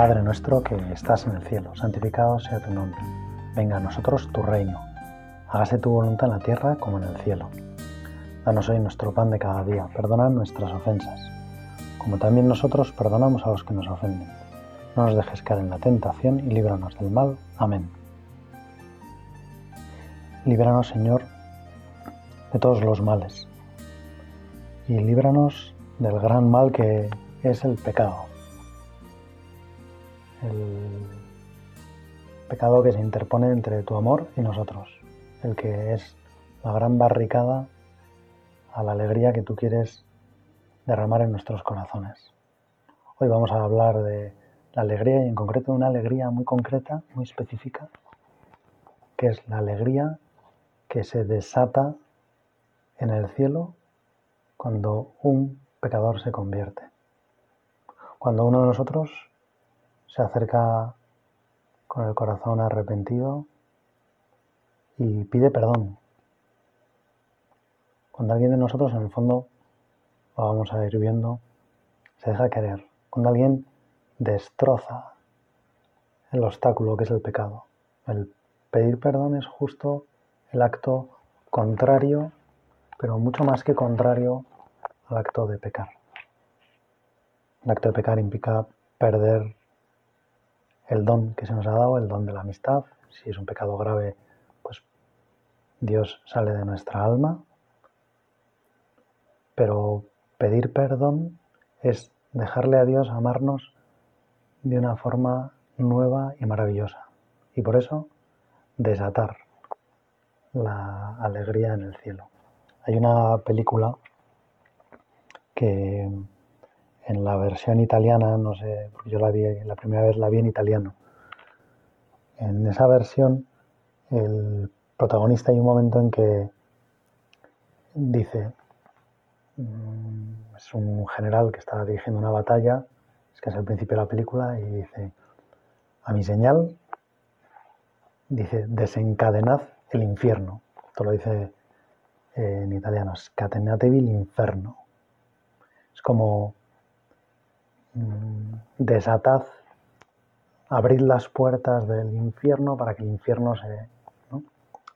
Padre nuestro que estás en el cielo, santificado sea tu nombre. Venga a nosotros tu reino. Hágase tu voluntad en la tierra como en el cielo. Danos hoy nuestro pan de cada día. Perdona nuestras ofensas, como también nosotros perdonamos a los que nos ofenden. No nos dejes caer en la tentación y líbranos del mal. Amén. Líbranos, Señor, de todos los males. Y líbranos del gran mal que es el pecado el pecado que se interpone entre tu amor y nosotros, el que es la gran barricada a la alegría que tú quieres derramar en nuestros corazones. Hoy vamos a hablar de la alegría y en concreto de una alegría muy concreta, muy específica, que es la alegría que se desata en el cielo cuando un pecador se convierte. Cuando uno de nosotros se acerca con el corazón arrepentido y pide perdón. Cuando alguien de nosotros, en el fondo, lo vamos a ir viendo, se deja querer. Cuando alguien destroza el obstáculo que es el pecado. El pedir perdón es justo el acto contrario, pero mucho más que contrario al acto de pecar. El acto de pecar implica perder el don que se nos ha dado, el don de la amistad. Si es un pecado grave, pues Dios sale de nuestra alma. Pero pedir perdón es dejarle a Dios amarnos de una forma nueva y maravillosa. Y por eso desatar la alegría en el cielo. Hay una película que en la versión italiana, no sé, porque yo la vi, la primera vez la vi en italiano. En esa versión, el protagonista hay un momento en que dice, mm, es un general que está dirigiendo una batalla, es que es el principio de la película, y dice, a mi señal, dice, desencadenad el infierno. Esto lo dice en italiano, scatenatevi l'inferno. Es como desatad, abrid las puertas del infierno para que el infierno se...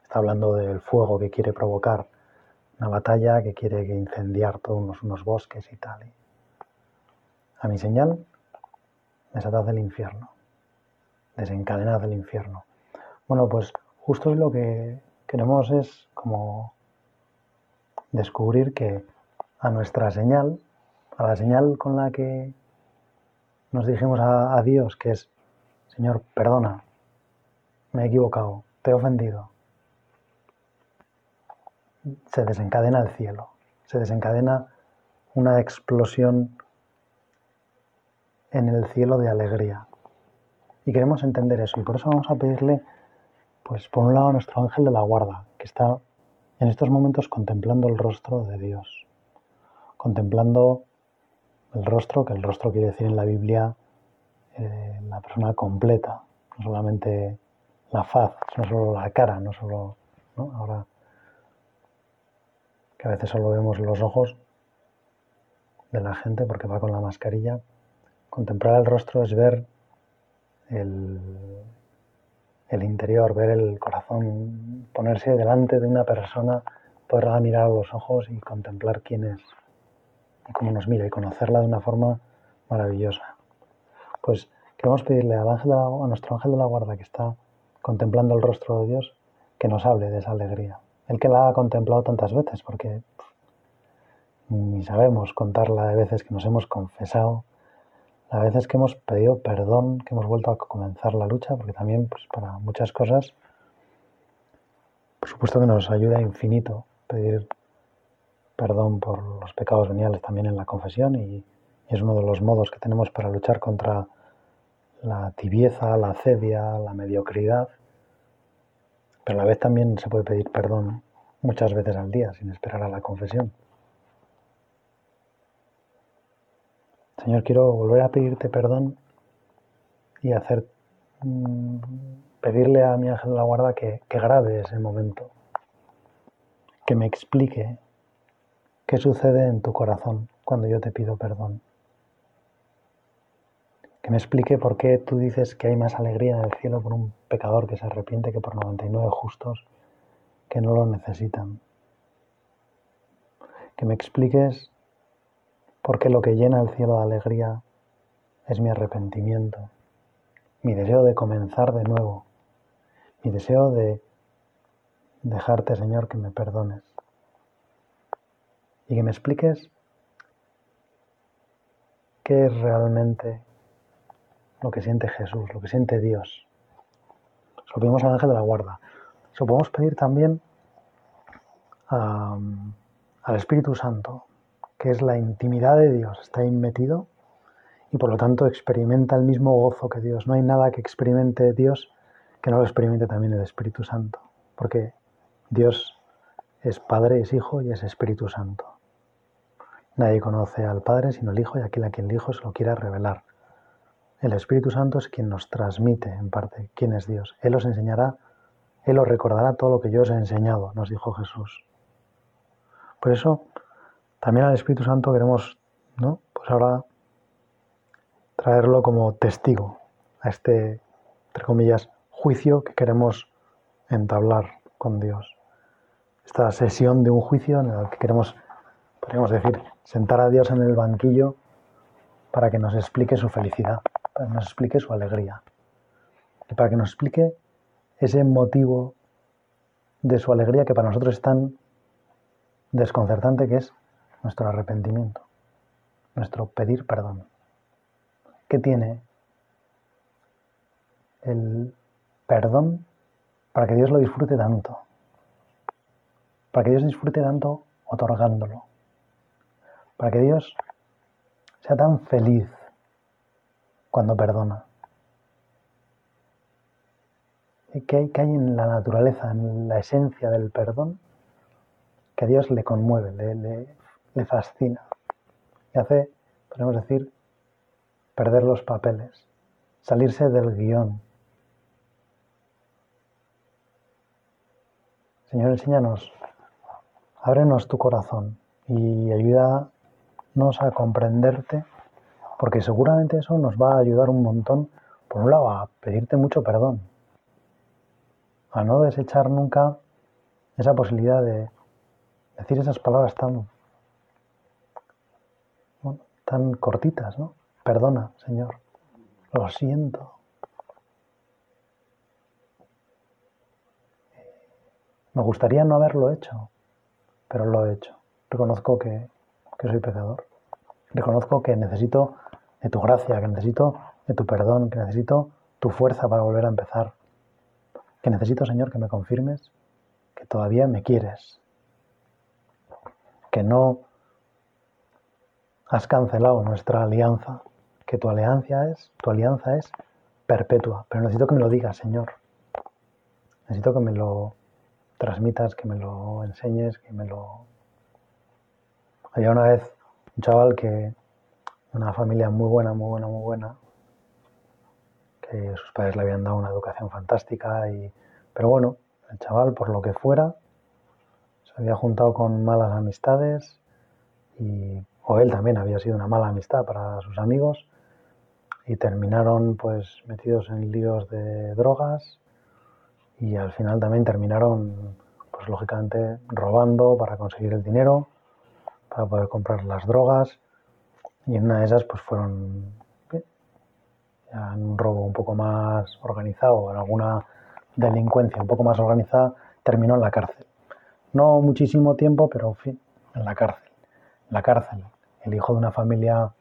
Está hablando del fuego que quiere provocar una batalla, que quiere incendiar todos unos, bosques y tal. A mi señal, desatad el infierno, desencadenad el infierno. Bueno, pues justo lo que queremos es como descubrir que a nuestra señal, a la señal con la que nos dijimos a, Dios que es, Señor, perdona, me he equivocado, te he ofendido. Se desencadena el cielo, se desencadena una explosión en el cielo de alegría. Y queremos entender eso. Y por eso vamos a pedirle, pues por un lado, a nuestro ángel de la guarda, que está en estos momentos contemplando el rostro de Dios, contemplando el rostro, que el rostro quiere decir en la Biblia eh, la persona completa, no solamente la faz, no solo la cara, no solo, Ahora que a veces solo vemos los ojos de la gente porque va con la mascarilla, contemplar el rostro es ver el, el interior, ver el corazón, ponerse delante de una persona, poderla mirar a los ojos y contemplar quién es y cómo nos mira y conocerla de una forma maravillosa. Pues queremos pedirle al ángel a nuestro ángel de la guarda que está contemplando el rostro de Dios que nos hable de esa alegría. El que la ha contemplado tantas veces, porque ni sabemos contarla de veces que nos hemos confesado, las veces que hemos pedido perdón, que hemos vuelto a comenzar la lucha, porque también pues, para muchas cosas, por supuesto que nos ayuda infinito pedir perdón por los pecados veniales también en la confesión y es uno de los modos que tenemos para luchar contra la tibieza, la cedia, la mediocridad. Pero a la vez también se puede pedir perdón muchas veces al día sin esperar a la confesión. Señor, quiero volver a pedirte perdón y hacer mm, pedirle a mi ángel de la guarda que, que grabe ese momento, que me explique ¿Qué sucede en tu corazón cuando yo te pido perdón? que me explique por qué tú dices que hay más alegría en el cielo por un pecador que se arrepiente que por 99 justos que no lo necesitan. Que me expliques por qué lo que llena el cielo de alegría es mi arrepentimiento, mi deseo de comenzar de nuevo, mi deseo de dejarte, Señor, que me perdones. Y que me expliques qué es realmente lo que siente Jesús, lo que siente Dios. Se lo pedimos al ángel de la guarda. Se lo podemos pedir también al Espíritu Santo, que es la intimidad de Dios, está ahí metido y por lo tanto experimenta el mismo gozo que Dios. No hay nada que experimente Dios que no lo experimente también el Espíritu Santo, porque Dios es Padre, es Hijo y es Espíritu Santo. Nadie conoce al Padre sino el Hijo y aquel a quien el Hijo se lo quiera revelar. El Espíritu Santo es quien nos transmite en parte quién es Dios. Él os enseñará, Él os recordará todo lo que yo os he enseñado, nos dijo Jesús. Por eso, también al Espíritu Santo queremos, ¿no? Pues ahora traerlo como testigo a este, entre comillas, juicio que queremos entablar con Dios. Esta sesión de un juicio en el que queremos, podríamos decir, sentar a Dios en el banquillo para que nos explique su felicidad, para que nos explique su alegría y para que nos explique ese motivo de su alegría que para nosotros es tan desconcertante que es nuestro arrepentimiento, nuestro pedir perdón. ¿Qué tiene el perdón para que Dios lo disfrute tanto? Para que Dios disfrute tanto otorgándolo para que Dios sea tan feliz cuando perdona. ¿Qué hay, hay en la naturaleza, en la esencia del perdón, que a Dios le conmueve, le, le fascina y hace, podemos decir, perder los papeles, salirse del guion. Señor, enséñanos, ábrenos tu corazón y ayuda a comprenderte, porque seguramente eso nos va a ayudar un montón, por un lado, a pedirte mucho perdón, a no desechar nunca esa posibilidad de decir esas palabras tan, tan cortitas, ¿no? Perdona, Señor, lo siento. Me gustaría no haberlo hecho, pero lo he hecho. Reconozco que que soy pecador. Reconozco que necesito de tu gracia, que necesito de tu perdón, que necesito tu fuerza para volver a empezar. Que necesito, Señor, que me confirmes que todavía me quieres. Que no has cancelado nuestra alianza, que tu alianza es, tu alianza es perpetua, pero necesito que me lo digas, Señor. Necesito que me lo transmitas, que me lo enseñes, que me lo había una vez un chaval que, una familia muy buena, muy buena, muy buena, que sus padres le habían dado una educación fantástica, y, pero bueno, el chaval, por lo que fuera, se había juntado con malas amistades, y, o él también había sido una mala amistad para sus amigos, y terminaron pues metidos en líos de drogas, y al final también terminaron, pues lógicamente, robando para conseguir el dinero para poder comprar las drogas y en una de esas pues fueron en un robo un poco más organizado, en alguna delincuencia un poco más organizada, terminó en la cárcel. No muchísimo tiempo, pero en fin, en la cárcel. En la cárcel. El hijo de una familia,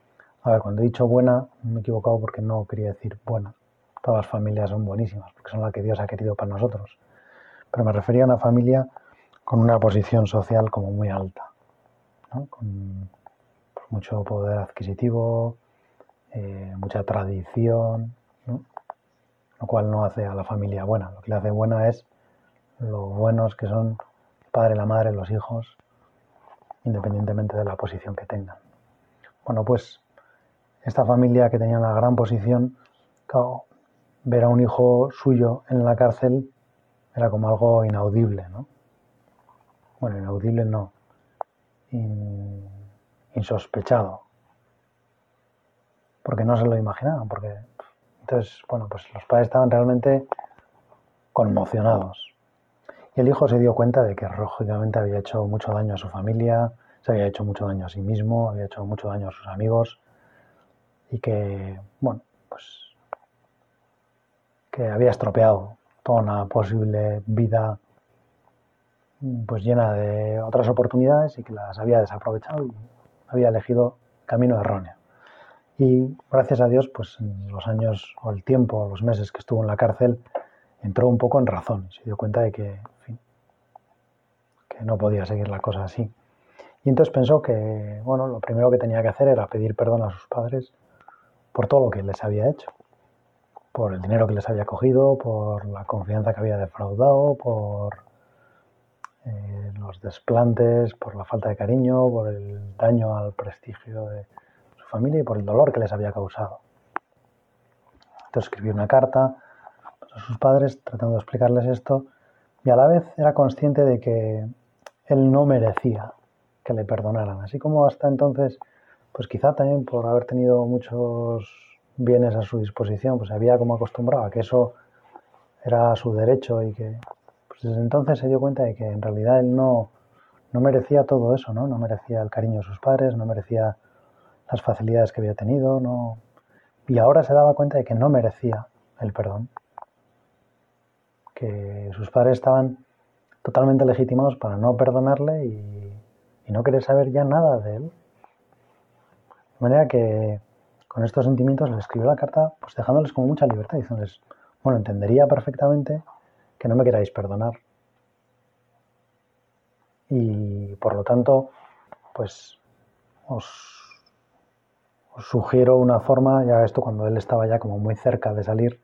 a ver, cuando he dicho buena, me he equivocado porque no quería decir buena. Todas las familias son buenísimas, porque son las que Dios ha querido para nosotros. Pero me refería a una familia con una posición social como muy alta con mucho poder adquisitivo, eh, mucha tradición, lo cual no hace a la familia buena. Lo que le hace buena es lo buenos que son el padre, la madre, los hijos, independientemente de la posición que tengan. Bueno, pues esta familia que tenía una gran posición, ver a un hijo suyo en la cárcel era como algo inaudible, ¿no? Bueno, inaudible no, insospechado. porque no se lo imaginaban, porque entonces, bueno, pues los padres estaban realmente conmocionados. Y el hijo se dio cuenta de que lógicamente había hecho mucho daño a su familia, se había hecho mucho daño a sí mismo, había hecho mucho daño a sus amigos y que, bueno, pues que había estropeado toda una posible vida pues llena de otras oportunidades y que las había desaprovechado y había elegido camino erróneo. Y gracias a Dios, pues en los años o el tiempo, los meses que estuvo en la cárcel, entró un poco en razón, se dio cuenta de que, que no podía seguir la cosa así. Y entonces pensó que, bueno, lo primero que tenía que hacer era pedir perdón a sus padres por todo lo que les había hecho, por el dinero que les había cogido, por la confianza que había defraudado, por eh, los desplantes, por la falta de cariño, por el daño al prestigio de su familia y por el dolor que les había causado. Entonces escribió una carta a sus padres tratando de explicarles esto y a la vez era consciente de que él no merecía que le perdonaran. Así como hasta entonces, pues quizá también por haber tenido muchos bienes a su disposición, pues había como acostumbrado a que eso era su derecho y que desde entonces se dio cuenta de que en realidad él no, no merecía todo eso, ¿no? No merecía el cariño de sus padres, no merecía las facilidades que había tenido, no... Y ahora se daba cuenta de que no merecía el perdón. Que sus padres estaban totalmente legitimados para no perdonarle y, no querer saber ya nada de él. De manera que con estos sentimientos le escribió la carta, pues dejándoles como mucha libertad, diciéndoles, bueno, entendería perfectamente que no me queráis perdonar. Y por lo tanto, pues os, sugiero una forma, ya esto cuando él estaba ya como muy cerca de salir,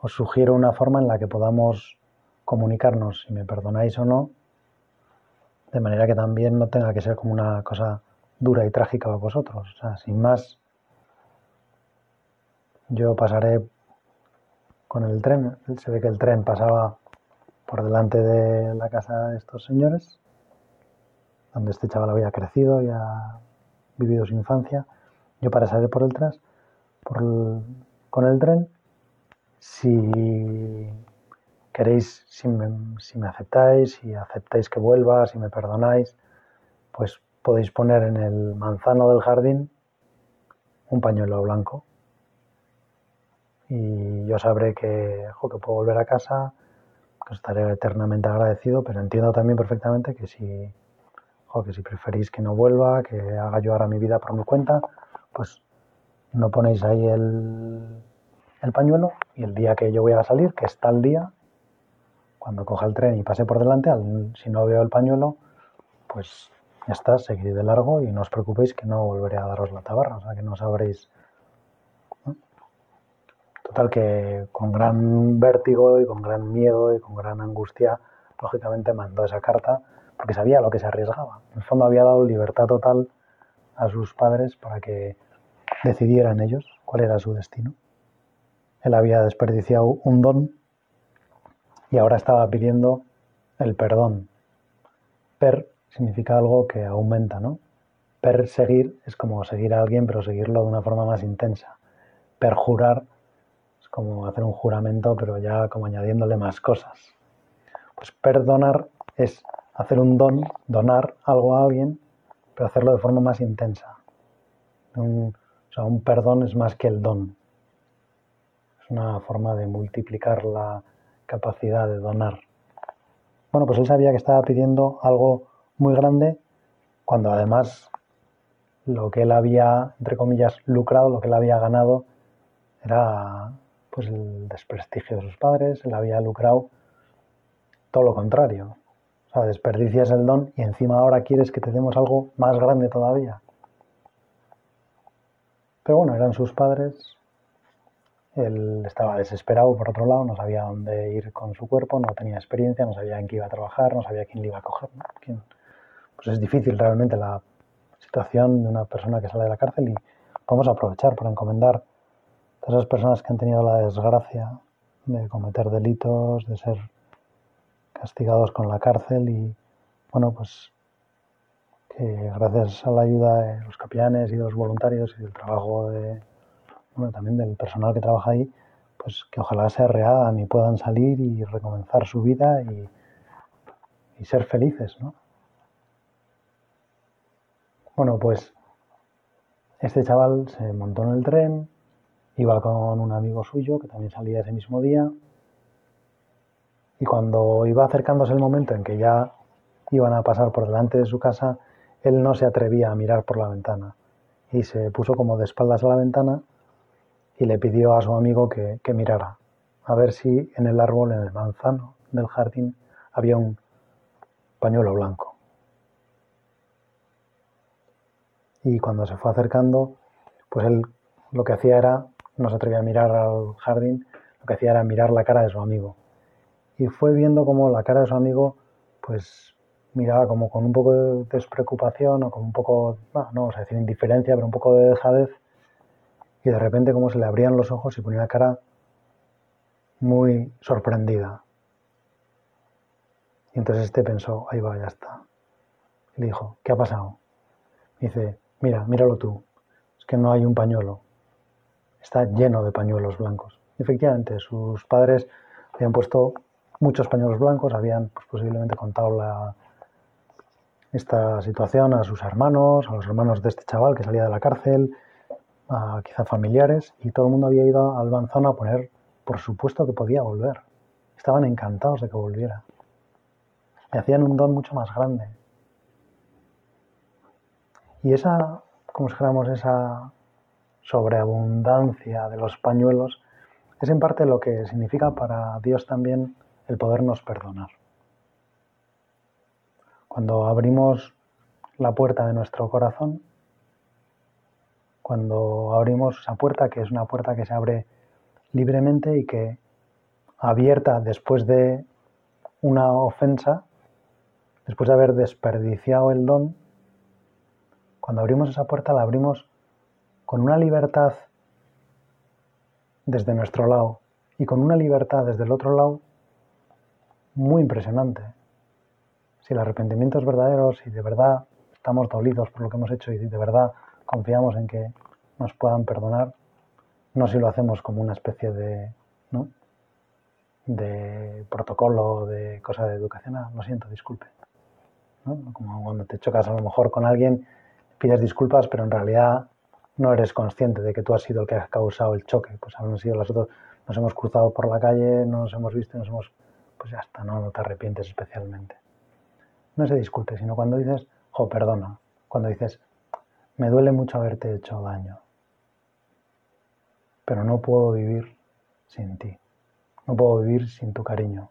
os sugiero una forma en la que podamos comunicarnos si me perdonáis o no, de manera que también no tenga que ser como una cosa dura y trágica para vosotros. Sin más, yo pasaré con el tren. Se ve que el tren pasaba por delante de la casa de estos señores, donde este chaval había crecido y ha vivido su infancia. Yo pasaré por detrás, por con el tren. Si queréis, si me, aceptáis, si aceptáis que vuelva, si me perdonáis, pues podéis poner en el manzano del jardín un pañuelo blanco. Y yo sabré que, que puedo volver a casa, estaré eternamente agradecido, pero entiendo también perfectamente que si, que si preferís que no vuelva, que haga yo ahora mi vida por mi cuenta, pues no ponéis ahí el, el pañuelo y el día que yo voy a salir, que es tal día, cuando coja el tren y pase por delante, si no veo el pañuelo, pues ya está, seguiré de largo y no os preocupéis que no volveré a daros la tabarra, o sea que no sabréis. Total que con gran vértigo y con gran miedo y con gran angustia, lógicamente mandó esa carta porque sabía lo que se arriesgaba. En el fondo había dado libertad total a sus padres para que decidieran ellos cuál era su destino. Él había desperdiciado un don y ahora estaba pidiendo el perdón. Per significa algo que aumenta, ¿no? Perseguir es como seguir a alguien, pero seguirlo de una forma más intensa. Perjurar como hacer un juramento, pero ya como añadiéndole más cosas. Pues perdonar es hacer un don, donar algo a alguien, pero hacerlo de forma más intensa. o sea, un perdón es más que el don. Es una forma de multiplicar la, capacidad de donar. Bueno, pues él sabía que estaba pidiendo algo muy grande cuando además lo que él había, entre comillas, lucrado, lo que él había ganado era pues el desprestigio de sus padres, él había lucrado todo lo contrario. O sea, desperdicias el don y encima ahora quieres que te demos algo más grande todavía. Pero bueno, eran sus padres, él estaba desesperado, por otro lado, no sabía dónde ir con su cuerpo, no tenía experiencia, no sabía en qué iba a trabajar, no sabía quién le iba a coger. Pues es difícil realmente la situación de una persona que sale de la cárcel y vamos a aprovechar para encomendar todas esas personas que han tenido la desgracia de cometer delitos, de ser castigados con la cárcel y, bueno, pues que gracias a la ayuda de los capellanes y de los voluntarios y del trabajo de bueno, también del personal que trabaja ahí, pues que ojalá se rehagan y puedan salir y recomenzar su vida y, y ser felices, ¿no? Bueno, pues este chaval se montó en el tren, iba con un amigo suyo que también salía ese mismo día y cuando iba acercándose el momento en que ya iban a pasar por delante de su casa, él no se atrevía a mirar por la ventana y se puso como de espaldas a la ventana y le pidió a su amigo que, que mirara, a ver si en el árbol, en el manzano del jardín, había un pañuelo blanco. Y cuando se fue acercando, pues él lo que hacía era, no se atrevía a mirar al jardín, lo que hacía era mirar la cara de su amigo. Y fue viendo como la cara de su amigo, pues miraba como con un poco de despreocupación o con un poco, no, no vamos a decir indiferencia, pero un poco de dejadez. Y de repente como se le abrían los ojos y ponía la cara muy sorprendida. Y entonces este pensó, ahí va, ya está. Y le dijo, ¿qué ha pasado? dice, mira, míralo tú, es que no hay un pañuelo, está lleno de pañuelos blancos. efectivamente, sus padres habían puesto muchos pañuelos blancos, habían pues, posiblemente contado la, esta situación a sus hermanos, a los hermanos de este chaval que salía de la cárcel, a quizá familiares, y todo el mundo había ido al manzano a poner, por supuesto que podía volver. Estaban encantados de que volviera. Le hacían un don mucho más grande. Y esa, como dijéramos, esa sobreabundancia de los pañuelos es en parte lo que significa para Dios también el podernos perdonar. Cuando abrimos la puerta de nuestro corazón, cuando abrimos esa puerta, que es una puerta que se abre libremente y que abierta después de una ofensa, después de haber desperdiciado el don, cuando abrimos esa puerta la abrimos con una libertad desde nuestro lado y con una libertad desde el otro lado muy impresionante si el arrepentimiento es verdadero, si de verdad estamos dolidos por lo que hemos hecho y de verdad confiamos en que nos puedan perdonar, no si lo hacemos como una especie de, ¿no? de protocolo, de cosa de educación, ah, lo siento, disculpe. Como cuando te chocas a lo mejor con alguien, pides disculpas, pero en realidad no eres consciente de que tú has sido el que ha causado el choque. Pues habrán sido los otros, nos hemos cruzado por la calle, no nos hemos visto, nos hemos, pues ya está, no, no te arrepientes especialmente no se disculpe, sino cuando dices, jo, perdona, cuando dices, me duele mucho haberte hecho daño, pero no puedo vivir sin ti, no puedo vivir sin tu cariño.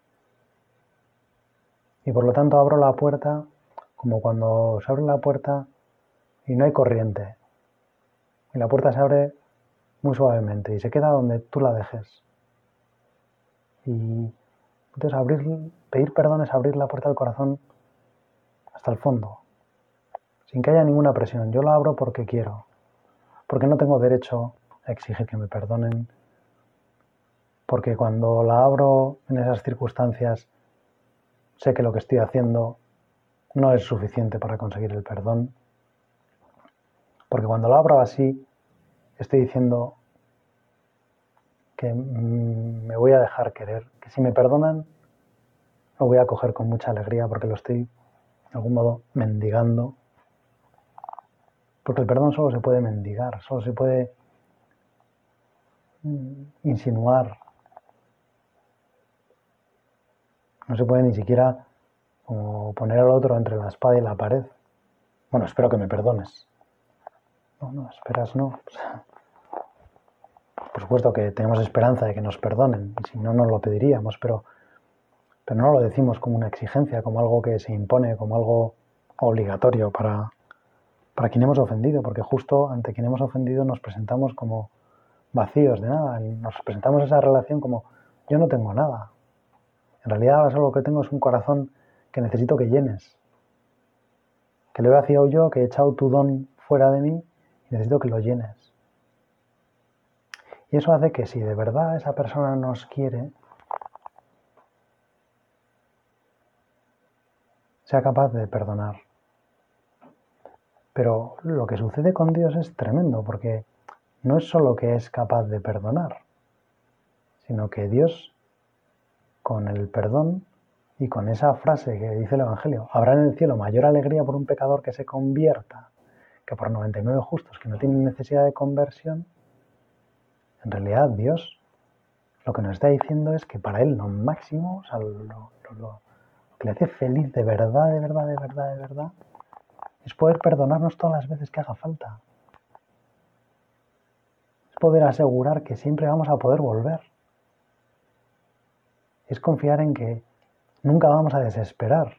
Y por lo tanto abro la puerta como cuando se abre la puerta y no hay corriente. Y la puerta se abre muy suavemente y se queda donde tú la dejes. Y entonces abrir, pedir perdón es abrir la puerta del corazón hasta el fondo, sin que haya ninguna presión. Yo la abro porque quiero, porque no tengo derecho a exigir que me perdonen, porque cuando la abro en esas circunstancias sé que lo que estoy haciendo no es suficiente para conseguir el perdón, porque cuando la abro así estoy diciendo que me voy a dejar querer, que si me perdonan lo voy a coger con mucha alegría porque lo estoy de algún modo mendigando, porque el perdón solo se puede mendigar, solo se puede mm, insinuar, no se puede ni siquiera poner al otro entre la espada y la pared. Bueno, espero que me perdones. No, no, esperas, no. Por supuesto que tenemos esperanza de que nos perdonen, y si no, no lo pediríamos, pero pero no lo decimos como una exigencia, como algo que se impone, como algo obligatorio para, para quien hemos ofendido, porque justo ante quien hemos ofendido nos presentamos como vacíos de nada, nos presentamos esa relación como yo no tengo nada. En realidad ahora solo lo que tengo es un corazón que necesito que llenes, que lo he vaciado yo, que he echado tu don fuera de mí necesito que lo llenes. Y eso hace que si de verdad esa persona nos quiere, sea capaz de perdonar. Pero lo que sucede con Dios es tremendo, porque no es solo que es capaz de perdonar, sino que Dios, con el perdón y con esa frase que dice el Evangelio, habrá en el cielo mayor alegría por un pecador que se convierta que por 99 justos que no tienen necesidad de conversión, en realidad Dios lo que nos está diciendo es que para Él lo máximo, o sea, lo, que le hace feliz de verdad, de verdad, de verdad, de verdad, es poder perdonarnos todas las veces que haga falta. Es poder asegurar que siempre vamos a poder volver. Es confiar en que nunca vamos a desesperar.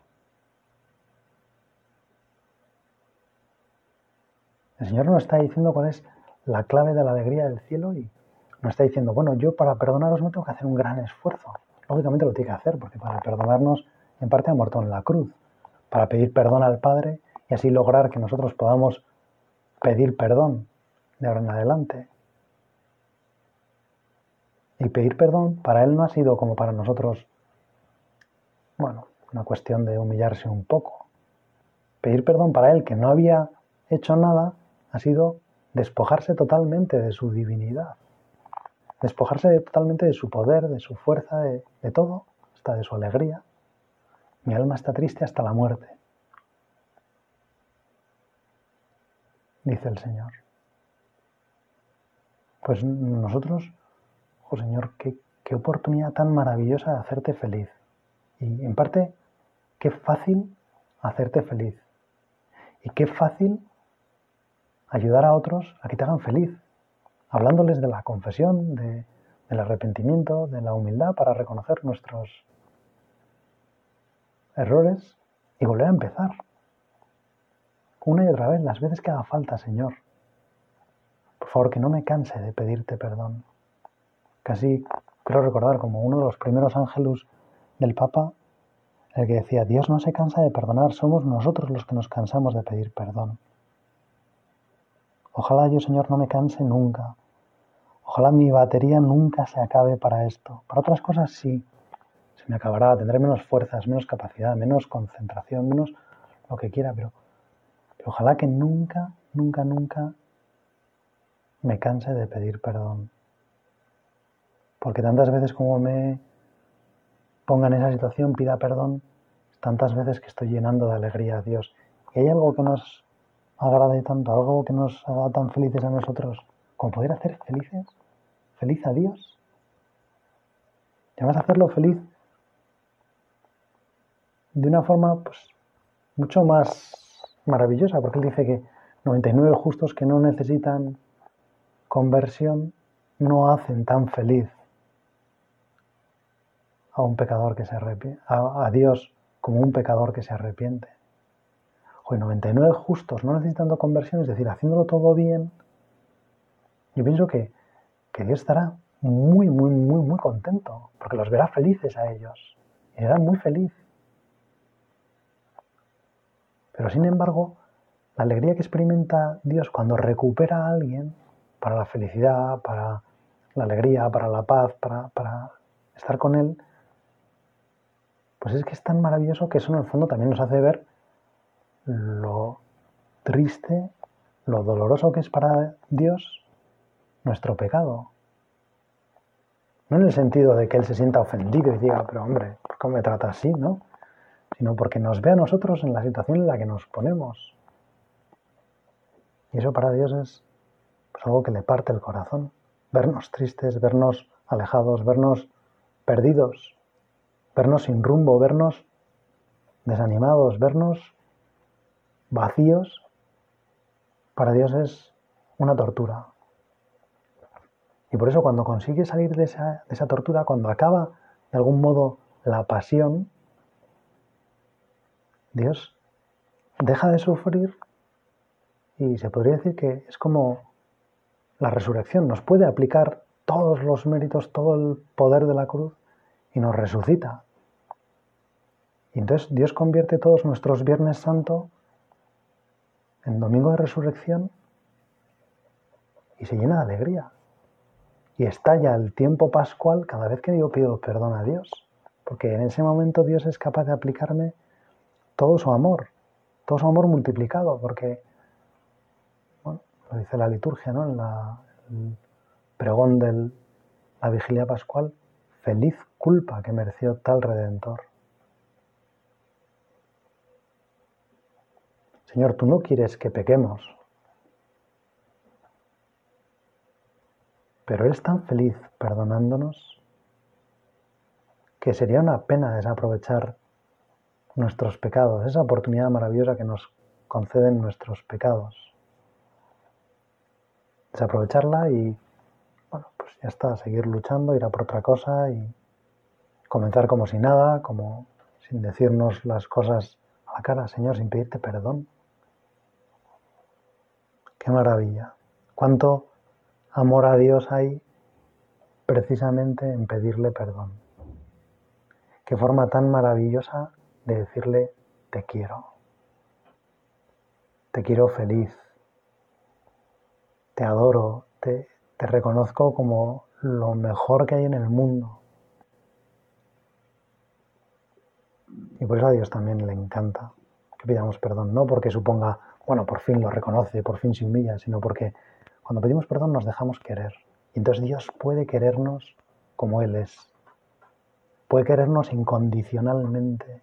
El Señor nos está diciendo cuál es la clave de la alegría del cielo y nos está diciendo, bueno, yo para perdonaros no tengo que hacer un gran esfuerzo. Lógicamente lo tiene que hacer, porque para perdonarnos en parte ha muerto en la cruz, para pedir perdón al Padre y así lograr que nosotros podamos pedir perdón de ahora en adelante. Y pedir perdón para Él no ha sido como para nosotros, bueno, una cuestión de humillarse un poco. Pedir perdón para Él, que no había hecho nada, ha sido despojarse totalmente de su divinidad despojarse totalmente de su poder, de su fuerza, de, todo, hasta de su alegría. Mi alma está triste hasta la muerte, dice el Señor. Pues nosotros, oh Señor, qué, qué oportunidad tan maravillosa de hacerte feliz. Y en parte, qué fácil hacerte feliz. Y qué fácil ayudar a otros a que te hagan feliz hablándoles de la confesión, del arrepentimiento, de la humildad para reconocer nuestros errores y volver a empezar. Una y otra vez, las veces que haga falta, Señor. Por favor, que no me canse de pedirte perdón. Casi quiero recordar como uno de los primeros ángeles del Papa, el que decía, Dios no se cansa de perdonar, somos nosotros los que nos cansamos de pedir perdón. Ojalá yo, Señor, no me canse nunca. Ojalá mi batería nunca se acabe para esto. Para otras cosas sí, se me acabará, tendré menos fuerzas, menos capacidad, menos concentración, menos lo que quiera, pero, ojalá que nunca, nunca, nunca me canse de pedir perdón. Porque tantas veces como me ponga en esa situación, pida perdón, tantas veces que estoy llenando de alegría a Dios. Y hay algo que nos agrade tanto, algo que nos haga tan felices a nosotros, como poder hacer felices, feliz a Dios. Y vas a hacerlo feliz de una forma pues, mucho más maravillosa, porque él dice que 99 justos que no necesitan conversión no hacen tan feliz a un pecador que se arrepiente, a Dios como un pecador que se arrepiente. 99 justos, no necesitando conversión, es decir, haciéndolo todo bien, yo pienso que, que Dios estará muy, muy, muy, muy contento, porque los verá felices a ellos, y será muy feliz. Pero sin embargo, la alegría que experimenta Dios cuando recupera a alguien para la felicidad, para la alegría, para la paz, para, para estar con Él, pues es que es tan maravilloso que eso en el fondo también nos hace ver lo triste, lo doloroso que es para Dios nuestro pecado. No en el sentido de que Él se sienta ofendido y diga, pero hombre, ¿cómo me trata así? ¿no? Sino porque nos ve a nosotros en la situación en la que nos ponemos. Y eso para Dios es pues, algo que le parte el corazón. Vernos tristes, vernos alejados, vernos perdidos, vernos sin rumbo, vernos desanimados, vernos vacíos, para Dios es una tortura. Y por eso cuando consigue salir de esa, de esa tortura, cuando acaba de algún modo la pasión, Dios deja de sufrir y se podría decir que es como la resurrección, nos puede aplicar todos los méritos, todo el poder de la cruz y nos resucita. Y entonces Dios convierte todos nuestros Viernes Santo en domingo de resurrección y se llena de alegría. Y estalla el tiempo pascual cada vez que yo pido perdón a Dios. Porque en ese momento Dios es capaz de aplicarme todo su amor, todo su amor multiplicado. Porque, bueno, lo dice la liturgia, ¿no? En la, pregón de la vigilia pascual, feliz culpa que mereció tal redentor. Señor, tú no quieres que pequemos, pero eres tan feliz perdonándonos que sería una pena desaprovechar nuestros pecados, esa oportunidad maravillosa que nos conceden nuestros pecados. Desaprovecharla y, bueno, pues ya está, seguir luchando, ir a por otra cosa y comenzar como si nada, como sin decirnos las cosas a la cara, Señor, sin pedirte perdón. Qué maravilla. Cuánto amor a Dios hay precisamente en pedirle perdón. Qué forma tan maravillosa de decirle te quiero. Te quiero feliz. Te adoro. Te, reconozco como lo mejor que hay en el mundo. Y por a Dios también le encanta que pidamos perdón, no porque suponga bueno, por fin lo reconoce, por fin se humilla, sino porque cuando pedimos perdón nos dejamos querer. Y entonces Dios puede querernos como Él es. Puede querernos incondicionalmente.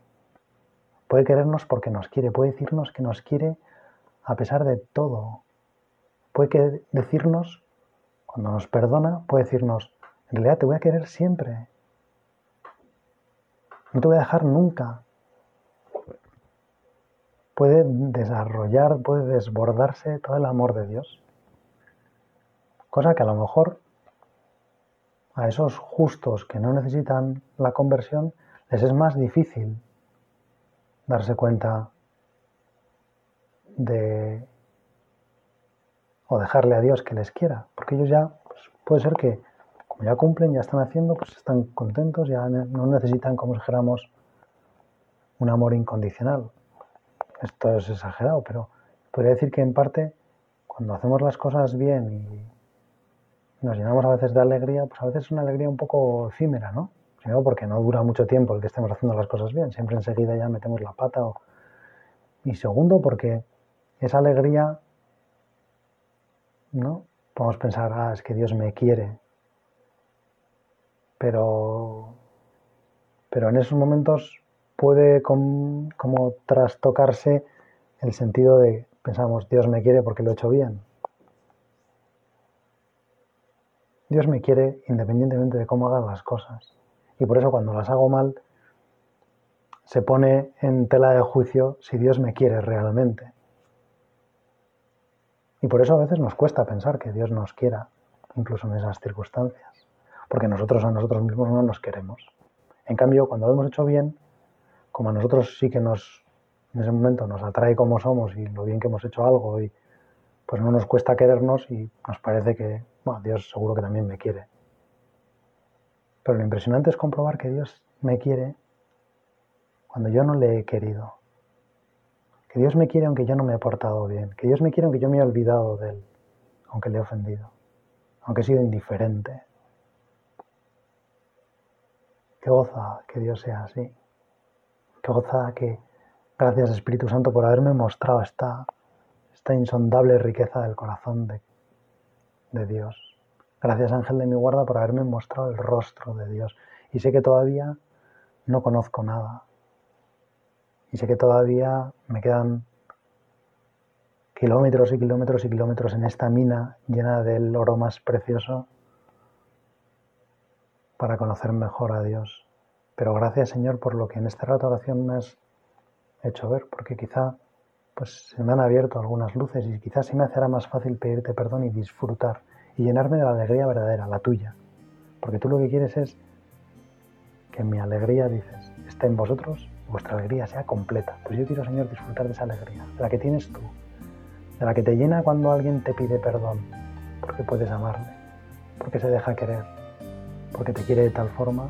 Puede querernos porque nos quiere. Puede decirnos que nos quiere a pesar de todo. Puede decirnos, cuando nos perdona, puede decirnos, en realidad te voy a querer siempre. No te voy a dejar nunca puede desarrollar, puede desbordarse todo el amor de Dios. Cosa que a lo mejor a esos justos que no necesitan la conversión les es más difícil darse cuenta de o dejarle a Dios que les quiera, porque ellos ya pues, puede ser que como ya cumplen, ya están haciendo, pues están contentos, ya no necesitan, como dijéramos, un amor incondicional esto es exagerado, pero podría decir que en parte cuando hacemos las cosas bien y nos llenamos a veces de alegría, pues a veces es una alegría un poco efímera, ¿no? Primero porque no dura mucho tiempo el que estemos haciendo las cosas bien, siempre enseguida ya metemos la pata. Y segundo porque esa alegría, ¿no? Podemos pensar, ah, es que Dios me quiere. Pero, pero en esos momentos puede como trastocarse el sentido de, pensamos, Dios me quiere porque lo he hecho bien. Dios me quiere independientemente de cómo haga las cosas. Y por eso cuando las hago mal, se pone en tela de juicio si Dios me quiere realmente. Y por eso a veces nos cuesta pensar que Dios nos quiera, incluso en esas circunstancias, porque nosotros a nosotros mismos no nos queremos. En cambio, cuando lo hemos hecho bien, como a nosotros sí que nos, en ese momento nos atrae como somos y lo bien que hemos hecho algo y pues no nos cuesta querernos y nos parece que, bueno, Dios seguro que también me quiere. Pero lo impresionante es comprobar que Dios me quiere cuando yo no le he querido. Que Dios me quiere aunque yo no me he portado bien. Que Dios me quiere aunque yo me he olvidado de Él, aunque le he ofendido, aunque he sido indiferente. Qué goza que Dios sea así. Qué gozada que, gracias Espíritu Santo por haberme mostrado esta, esta insondable riqueza del corazón de, de Dios. Gracias Ángel de mi guarda por haberme mostrado el rostro de Dios. Y sé que todavía no conozco nada. Y sé que todavía me quedan kilómetros y kilómetros y kilómetros en esta mina llena del oro más precioso para conocer mejor a Dios. Pero gracias Señor por lo que en esta rato oración me has hecho ver, porque quizá pues se me han abierto algunas luces y quizás se me hará más fácil pedirte perdón y disfrutar y llenarme de la alegría verdadera, la tuya. Porque tú lo que quieres es que mi alegría, dices, esté en vosotros, vuestra alegría sea completa. Pues yo quiero, Señor, disfrutar de esa alegría, de la que tienes tú, de la que te llena cuando alguien te pide perdón, porque puedes amarle, porque se deja querer, porque te quiere de tal forma